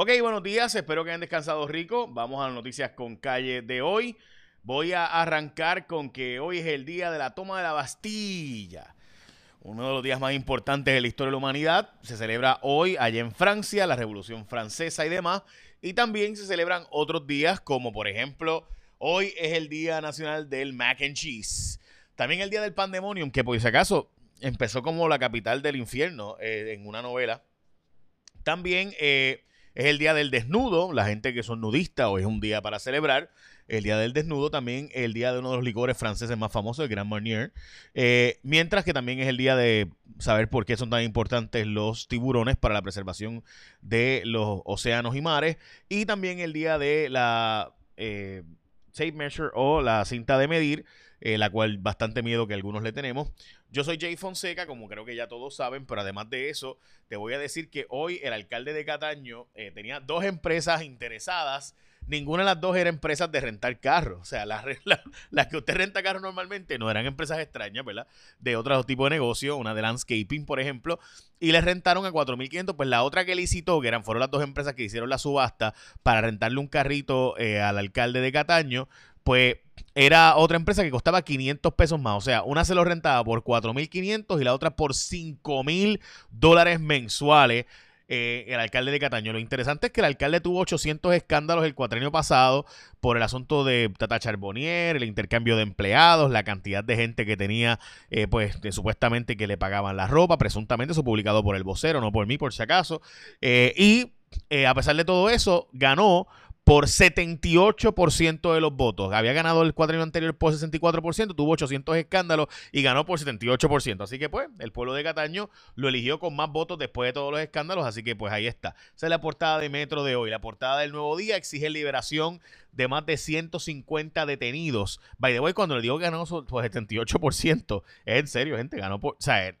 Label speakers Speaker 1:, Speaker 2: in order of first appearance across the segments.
Speaker 1: Ok, buenos días, espero que hayan descansado rico. Vamos a las noticias con calle de hoy. Voy a arrancar con que hoy es el día de la toma de la Bastilla. Uno de los días más importantes de la historia de la humanidad. Se celebra hoy allá en Francia, la Revolución Francesa y demás. Y también se celebran otros días como por ejemplo, hoy es el Día Nacional del Mac and Cheese. También el Día del Pandemonium, que por si acaso empezó como la capital del infierno eh, en una novela. También... Eh, es el día del desnudo, la gente que son nudistas hoy es un día para celebrar. El día del desnudo también el día de uno de los licores franceses más famosos, el Grand Marnier. Eh, mientras que también es el día de saber por qué son tan importantes los tiburones para la preservación de los océanos y mares. Y también el día de la eh, tape measure o la cinta de medir, eh, la cual bastante miedo que algunos le tenemos. Yo soy Jay Fonseca, como creo que ya todos saben, pero además de eso, te voy a decir que hoy el alcalde de Cataño eh, tenía dos empresas interesadas. Ninguna de las dos era empresas de rentar carros. O sea, las, las que usted renta carros normalmente no eran empresas extrañas, ¿verdad? De otro tipo de negocio, una de landscaping, por ejemplo, y le rentaron a 4.500. Pues la otra que licitó, que eran, fueron las dos empresas que hicieron la subasta para rentarle un carrito eh, al alcalde de Cataño, pues era otra empresa que costaba 500 pesos más. O sea, una se lo rentaba por 4.500 y la otra por 5.000 dólares mensuales. Eh, el alcalde de Cataño. Lo interesante es que el alcalde tuvo 800 escándalos el cuatrenio pasado por el asunto de Tata Charbonnier, el intercambio de empleados, la cantidad de gente que tenía, eh, pues, supuestamente que le pagaban la ropa, presuntamente eso publicado por el vocero, no por mí, por si acaso. Eh, y a pesar de todo eso, ganó por 78% de los votos. Había ganado el cuadrino anterior por 64%, tuvo 800 escándalos y ganó por 78%. Así que pues el pueblo de Cataño lo eligió con más votos después de todos los escándalos, así que pues ahí está. Esa es la portada de Metro de hoy. La portada del Nuevo Día exige liberación de más de 150 detenidos. By the way, cuando le digo que ganó por 78%, es en serio, gente, ganó por... O sea,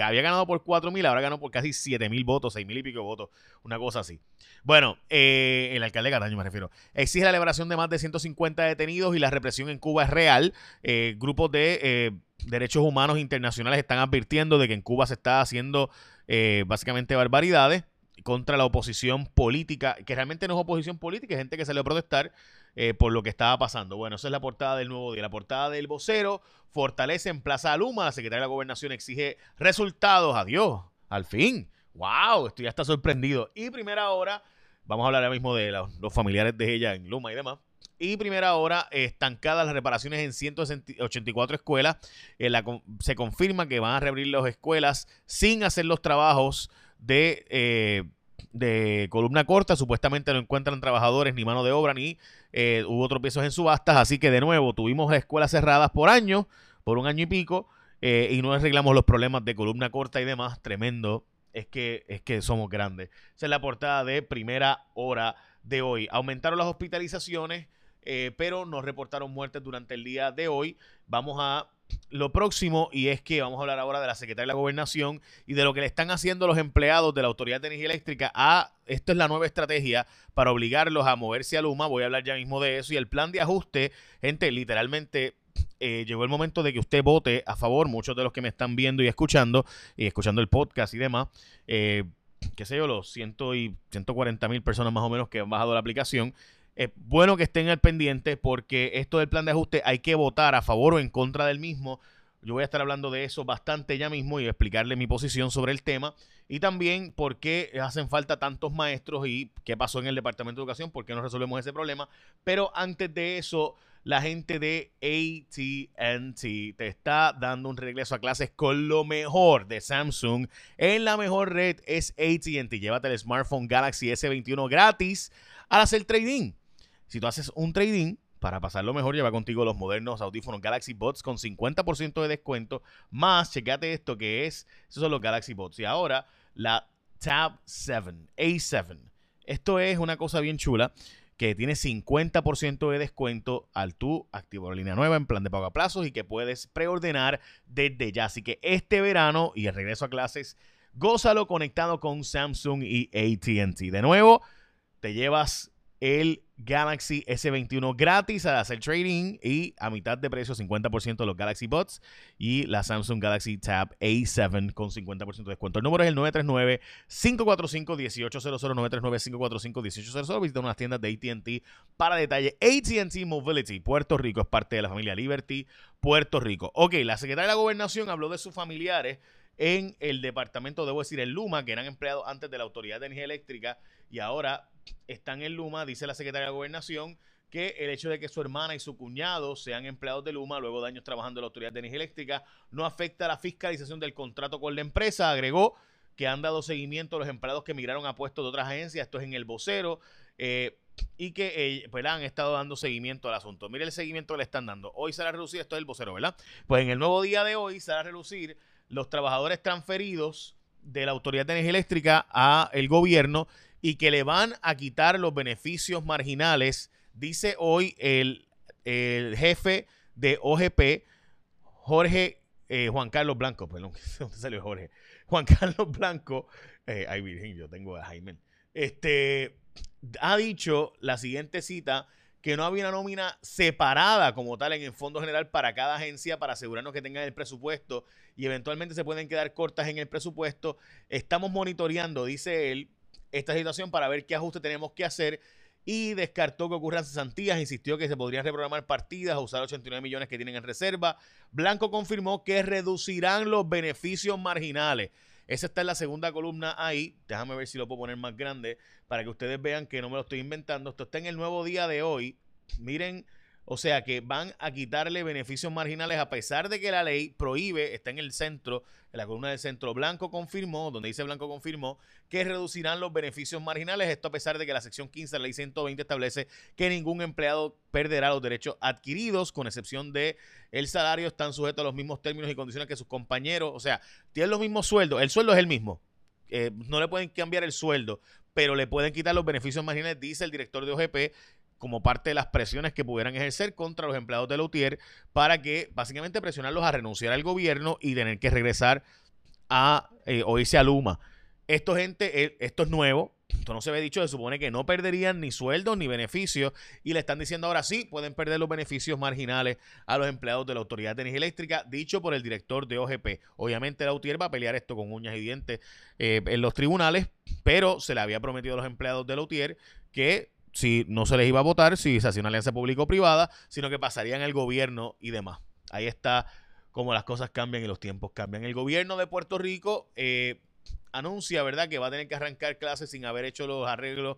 Speaker 1: había ganado por 4.000, ahora ganó por casi 7.000 votos, 6.000 y pico votos, una cosa así. Bueno, eh, el alcalde de Cataño me refiero. Exige la liberación de más de 150 detenidos y la represión en Cuba es real. Eh, grupos de eh, derechos humanos internacionales están advirtiendo de que en Cuba se está haciendo básicamente barbaridades contra la oposición política, que realmente no es oposición política, es gente que salió a protestar eh, por lo que estaba pasando. Bueno, esa es la portada del nuevo día. La portada del vocero fortalece en Plaza Aluma. La secretaria de la Gobernación exige resultados. Adiós. Al fin. ¡Wow! Estoy hasta sorprendido. Y primera hora, vamos a hablar ahora mismo de los, familiares de ella en Luma y demás. Y primera hora, estancadas las reparaciones en 184 escuelas. Eh, se confirma que van a reabrir las escuelas sin hacer los trabajos de, eh, de columna corta. Supuestamente no encuentran trabajadores ni mano de obra ni eh, hubo tropiezos en subastas. Así que de nuevo tuvimos escuelas cerradas por año, por un año y pico, eh, y no arreglamos los problemas de columna corta y demás. Tremendo. Es que, es que somos grandes. Esa es la portada de primera hora de hoy. Aumentaron las hospitalizaciones, pero nos reportaron muertes durante el día de hoy. Vamos a lo próximo, y es que vamos a hablar ahora de la Secretaría de la Gobernación y de lo que le están haciendo los empleados de la Autoridad de Energía Eléctrica a, esto es la nueva estrategia para obligarlos a moverse a Luma, voy a hablar ya mismo de eso, y el plan de ajuste, gente, literalmente eh, llegó el momento de que usted vote a favor, muchos de los que me están viendo y escuchando, y escuchando el podcast y demás, eh, qué sé yo, los ciento y 140 mil personas más o menos que han bajado la aplicación, es bueno que estén al pendiente porque esto del plan de ajuste hay que votar a favor o en contra del mismo. Yo voy a estar hablando de eso bastante ya mismo y explicarle mi posición sobre el tema. Y también por qué hacen falta tantos maestros y qué pasó en el Departamento de Educación, por qué no resolvemos ese problema. Pero antes de eso, la gente de ATT te está dando un regreso a clases con lo mejor de Samsung. En la mejor red es ATT. Llévate el smartphone Galaxy S21 gratis al hacer trading. Si tú haces un trading, para pasarlo mejor, lleva contigo los modernos audífonos Galaxy Bots con 50% de descuento. Más, checate esto que es, esos son los Galaxy Bots. Y ahora, la Tab 7, A7. Esto es una cosa bien chula que tiene 50% de descuento al tú activar la línea nueva en plan de pago a plazos y que puedes preordenar desde ya. Así que este verano y el regreso a clases, gózalo conectado con Samsung y ATT. De nuevo, te llevas el Galaxy S21 gratis al hacer trading y a mitad de precio 50% los Galaxy Bots y la Samsung Galaxy Tab A7 con 50% de descuento. El número es el 939-545-1800, 939-545-1800. Visita unas tiendas de ATT para detalle. ATT Mobility, Puerto Rico, es parte de la familia Liberty, Puerto Rico. Ok, la secretaria de la Gobernación habló de sus familiares en el departamento, debo decir, el Luma, que eran empleados antes de la Autoridad de Energía Eléctrica y ahora están en Luma, dice la secretaria de Gobernación, que el hecho de que su hermana y su cuñado sean empleados de Luma luego de años trabajando en la Autoridad de Energía Eléctrica no afecta la fiscalización del contrato con la empresa. Agregó que han dado seguimiento a los empleados que migraron a puestos de otras agencias, esto es en el vocero, eh, y que eh, pues, han estado dando seguimiento al asunto. Mire el seguimiento que le están dando. Hoy se a relucir, esto es el vocero, ¿verdad? Pues en el nuevo día de hoy se a relucir los trabajadores transferidos de la Autoridad de Energía Eléctrica a el gobierno y que le van a quitar los beneficios marginales, dice hoy el, jefe de OGP, Jorge eh, Juan Carlos Blanco, perdón, ¿dónde salió Jorge? Juan Carlos Blanco, eh, ay Virgen, yo tengo a Jaime, este, ha dicho la siguiente cita, que no había una nómina separada como tal en el Fondo General para cada agencia para asegurarnos que tengan el presupuesto y eventualmente se pueden quedar cortas en el presupuesto. Estamos monitoreando, dice él, esta situación para ver qué ajuste tenemos que hacer y descartó que ocurran cesantías, insistió que se podrían reprogramar partidas a usar 89 millones que tienen en reserva. Blanco confirmó que reducirán los beneficios marginales. Esa está en la segunda columna ahí. Déjame ver si lo puedo poner más grande para que ustedes vean que no me lo estoy inventando. Esto está en el nuevo día de hoy. Miren, o sea que van a quitarle beneficios marginales a pesar de que la ley prohíbe, está en el centro, en la columna del centro blanco confirmó, donde dice blanco confirmó, que reducirán los beneficios marginales. Esto a pesar de que la sección 15 de la ley 120 establece que ningún empleado perderá los derechos adquiridos, con excepción de el salario, están sujetos a los mismos términos y condiciones que sus compañeros. O sea, tienen los mismos sueldos. El sueldo es el mismo. Eh, no le pueden cambiar el sueldo, pero le pueden quitar los beneficios marginales, dice el director de OGP, como parte de las presiones que pudieran ejercer contra los empleados de Lautier para que básicamente presionarlos a renunciar al gobierno y tener que regresar a eh, o irse a Luma. Esto, gente, eh, esto es nuevo. Esto no se ve dicho, se supone que no perderían ni sueldos ni beneficios y le están diciendo ahora sí, pueden perder los beneficios marginales a los empleados de la Autoridad de Energía Eléctrica, dicho por el director de OGP. Obviamente la UTIER va a pelear esto con uñas y dientes eh, en los tribunales, pero se le había prometido a los empleados de la UTIER que si no se les iba a votar, si se hacía una alianza público-privada, sino que pasaría en el gobierno y demás. Ahí está cómo las cosas cambian y los tiempos cambian. El gobierno de Puerto Rico eh, anuncia, ¿verdad?, que va a tener que arrancar clases sin haber hecho los arreglos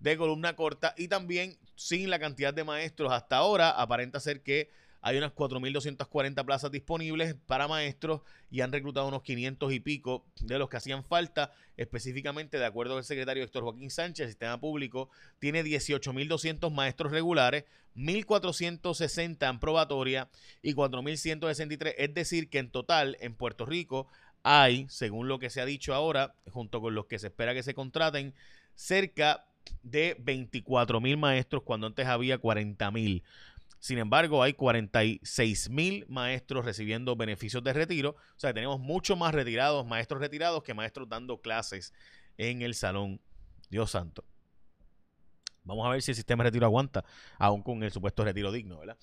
Speaker 1: de columna corta y también sin la cantidad de maestros hasta ahora. Aparenta ser que hay unas 4.240 plazas disponibles para maestros y han reclutado unos 500 y pico de los que hacían falta. Específicamente, de acuerdo el secretario Héctor Joaquín Sánchez, el sistema público tiene 18.200 maestros regulares, 1.460 en probatoria y 4.163. Es decir, que en total en Puerto Rico hay, según lo que se ha dicho ahora, junto con los que se espera que se contraten, cerca de 24.000 maestros cuando antes había 40.000. Sin embargo, hay 46 mil maestros recibiendo beneficios de retiro. O sea, tenemos mucho más retirados, maestros retirados, que maestros dando clases en el salón. Dios santo. Vamos a ver si el sistema de retiro aguanta, aún con el supuesto retiro digno, ¿verdad?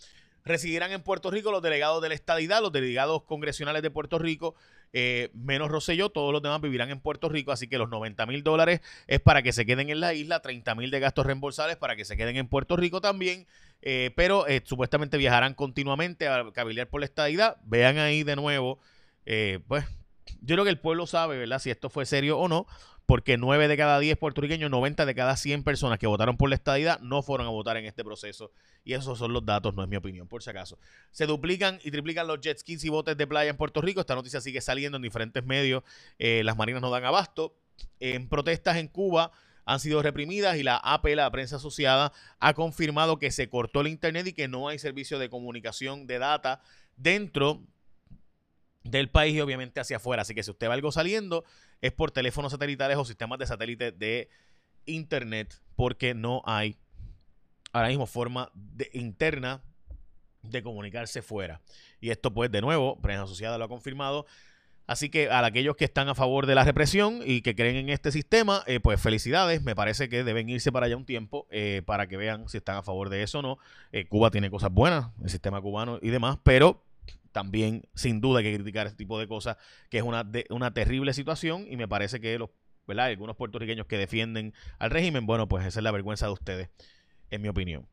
Speaker 1: Residirán en Puerto Rico los delegados de la estadidad, los delegados congresionales de Puerto Rico, eh, menos Rosselló, todos los demás vivirán en Puerto Rico, así que los 90 mil dólares es para que se queden en la isla, 30 mil de gastos reembolsables para que se queden en Puerto Rico también, eh, pero eh, supuestamente viajarán continuamente a cabildear por la estadidad. Vean ahí de nuevo, pues yo creo que el pueblo sabe, ¿verdad? Si esto fue serio o no porque 9 de cada 10 puertorriqueños, 90 de cada 100 personas que votaron por la estadidad no fueron a votar en este proceso. Y esos son los datos, no es mi opinión, por si acaso. Se duplican y triplican los jet skis y botes de playa en Puerto Rico. Esta noticia sigue saliendo en diferentes medios. Eh, las marinas no dan abasto. En protestas en Cuba han sido reprimidas y la AP, la prensa asociada, ha confirmado que se cortó el Internet y que no hay servicio de comunicación de data dentro del país y obviamente hacia afuera. Así que si usted va algo saliendo, es por teléfonos satelitales o sistemas de satélite de internet, porque no hay ahora mismo forma de, interna de comunicarse fuera. Y esto, pues, de nuevo, Prensa Asociada lo ha confirmado. Así que a aquellos que están a favor de la represión y que creen en este sistema, eh, pues felicidades. Me parece que deben irse para allá un tiempo eh, para que vean si están a favor de eso o no. Eh, Cuba tiene cosas buenas, el sistema cubano y demás, pero también sin duda hay que criticar este tipo de cosas, que es una, una terrible situación y me parece que los, algunos puertorriqueños que defienden al régimen, bueno, pues esa es la vergüenza de ustedes, en mi opinión.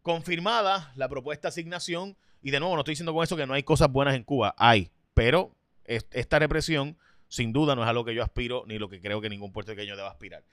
Speaker 1: confirmada la propuesta de asignación, y de nuevo no estoy diciendo con eso que no hay cosas buenas en Cuba, hay pero esta represión, sin duda, no es a lo que yo aspiro ni lo que creo que ningún puertorriqueño deba aspirar.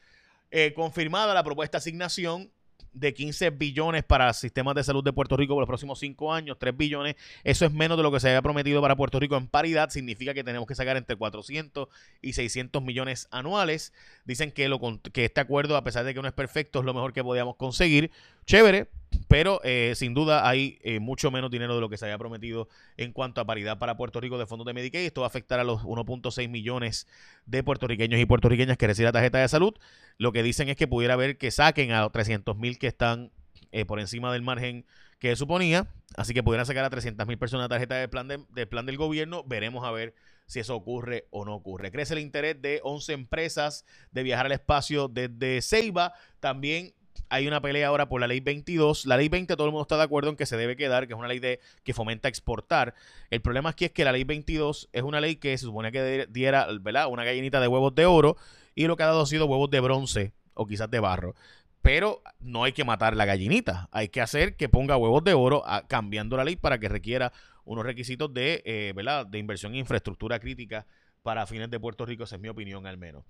Speaker 1: Eh, confirmada la propuesta de asignación de 15 billones para sistemas de salud de Puerto Rico por los próximos 5 años, 3 billones, eso es menos de lo que se había prometido para Puerto Rico en paridad, significa que tenemos que sacar entre 400 y 600 millones anuales. Dicen que, lo, que este acuerdo, a pesar de que no es perfecto, es lo mejor que podíamos conseguir. Chévere, pero eh, sin duda hay eh, mucho menos dinero de lo que se había prometido en cuanto a paridad para Puerto Rico de fondos de Medicaid. Esto va a afectar a los 1.6 millones de puertorriqueños y puertorriqueñas que reciben la tarjeta de salud. Lo que dicen es que pudiera haber que saquen a 300 mil que están eh, por encima del margen que suponía. Así que pudieran sacar a 300 mil personas la tarjeta del plan, del plan del gobierno. Veremos a ver si eso ocurre o no ocurre. Crece el interés de 11 empresas de viajar al espacio desde Ceiba. También hay una pelea ahora por la ley 22. La ley 20 todo el mundo está de acuerdo en que se debe quedar, que es una ley de, que fomenta exportar. El problema aquí es que la ley 22 es una ley que se supone que diera ¿verdad? una gallinita de huevos de oro y lo que ha dado ha sido huevos de bronce o quizás de barro. Pero no hay que matar la gallinita, hay que hacer que ponga huevos de oro cambiando la ley para que requiera unos requisitos de, eh, ¿verdad? de inversión en infraestructura crítica para fines de Puerto Rico, esa es mi opinión al menos.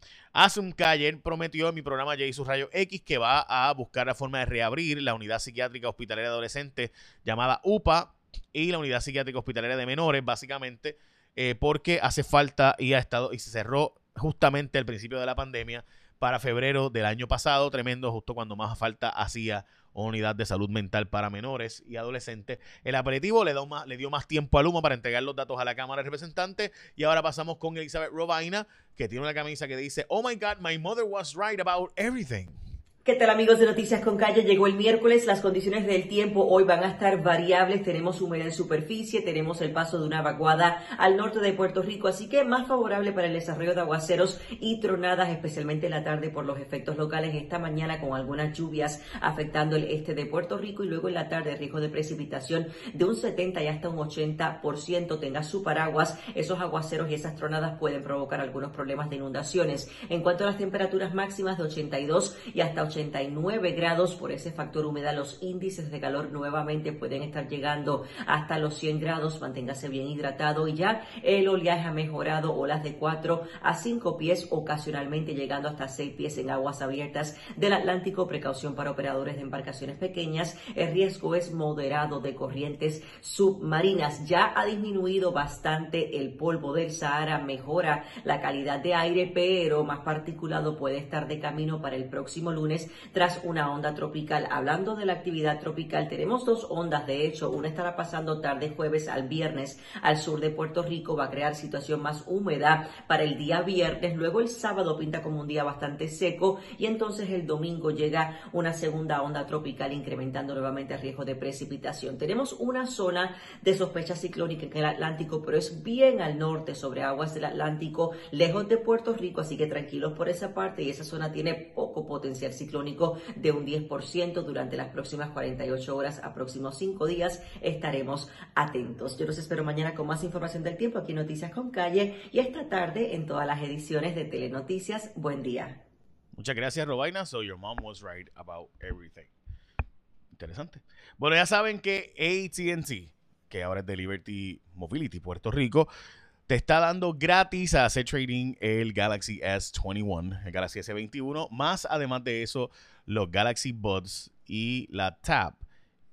Speaker 1: Un ayer prometió en mi programa J Rayo X que va a buscar la forma de reabrir la unidad psiquiátrica hospitalaria de adolescentes llamada UPA y la unidad psiquiátrica hospitalaria de menores, básicamente, eh, porque hace falta y ha estado y se cerró justamente al principio de la pandemia para febrero del año pasado, tremendo, justo cuando más falta hacía unidad de salud mental para menores y adolescentes. El aperitivo le, le dio más tiempo a Luma para entregar los datos a la Cámara de Representantes y ahora pasamos con Elizabeth Robaina, que tiene una camisa que dice, Oh my God, my mother was right about everything.
Speaker 2: ¿Qué tal amigos de Noticias con Calle? Llegó el miércoles, las condiciones del tiempo hoy van a estar variables, tenemos humedad en superficie, tenemos el paso de una vaguada al norte de Puerto Rico, así que más favorable para el desarrollo de aguaceros y tronadas, especialmente en la tarde por los efectos locales esta mañana con algunas lluvias afectando el este de Puerto Rico y luego en la tarde riesgo de precipitación de un 70 y hasta un 80%, tenga su paraguas, esos aguaceros y esas tronadas pueden provocar algunos problemas de inundaciones. En cuanto a las temperaturas máximas de 82 y hasta 80 89 grados por ese factor humedad. Los índices de calor nuevamente pueden estar llegando hasta los 100 grados. Manténgase bien hidratado y ya el oleaje ha mejorado olas de 4 a 5 pies, ocasionalmente llegando hasta 6 pies en aguas abiertas del Atlántico. Precaución para operadores de embarcaciones pequeñas. El riesgo es moderado de corrientes submarinas. Ya ha disminuido bastante el polvo del Sahara, mejora la calidad de aire, pero más particulado puede estar de camino para el próximo lunes tras una onda tropical. Hablando de la actividad tropical, tenemos dos ondas, de hecho, una estará pasando tarde jueves al viernes al sur de Puerto Rico, va a crear situación más húmeda para el día viernes, luego el sábado pinta como un día bastante seco y entonces el domingo llega una segunda onda tropical incrementando nuevamente el riesgo de precipitación. Tenemos una zona de sospecha ciclónica en el Atlántico, pero es bien al norte sobre aguas del Atlántico, lejos de Puerto Rico, así que tranquilos por esa parte y esa zona tiene poco potencial ciclónico de un 10% durante las próximas 48 horas a próximos 5 días. Estaremos atentos. Yo los espero mañana con más información del tiempo aquí en Noticias con Calle y esta tarde en todas las ediciones de Telenoticias. Buen día.
Speaker 1: Muchas gracias, Robaina. So your mom was right about everything. Interesante. Bueno, ya saben que ATT, que ahora es de Liberty Mobility Puerto Rico, te está dando gratis a hacer trading el Galaxy S21, el Galaxy S21, más además de eso, los Galaxy Buds y la Tab,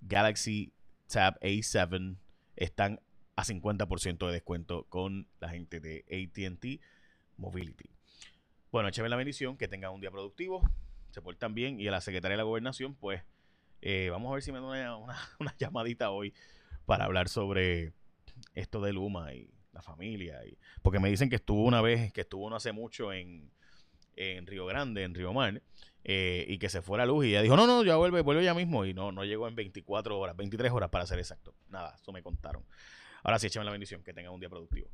Speaker 1: Galaxy Tab A7, están a 50% de descuento con la gente de ATT Mobility. Bueno, échame la bendición, que tengan un día productivo, se portan bien y a la Secretaría de la Gobernación, pues eh, vamos a ver si me da una, una llamadita hoy para hablar sobre esto de Luma y la familia. Y, porque me dicen que estuvo una vez, que estuvo no hace mucho en, en Río Grande, en Río Mar, eh, y que se fuera a luz. Y ella dijo, no, no, ya vuelve, vuelve ya mismo. Y no, no llegó en 24 horas, 23 horas para ser exacto. Nada, eso me contaron. Ahora sí, échame la bendición, que tenga un día productivo.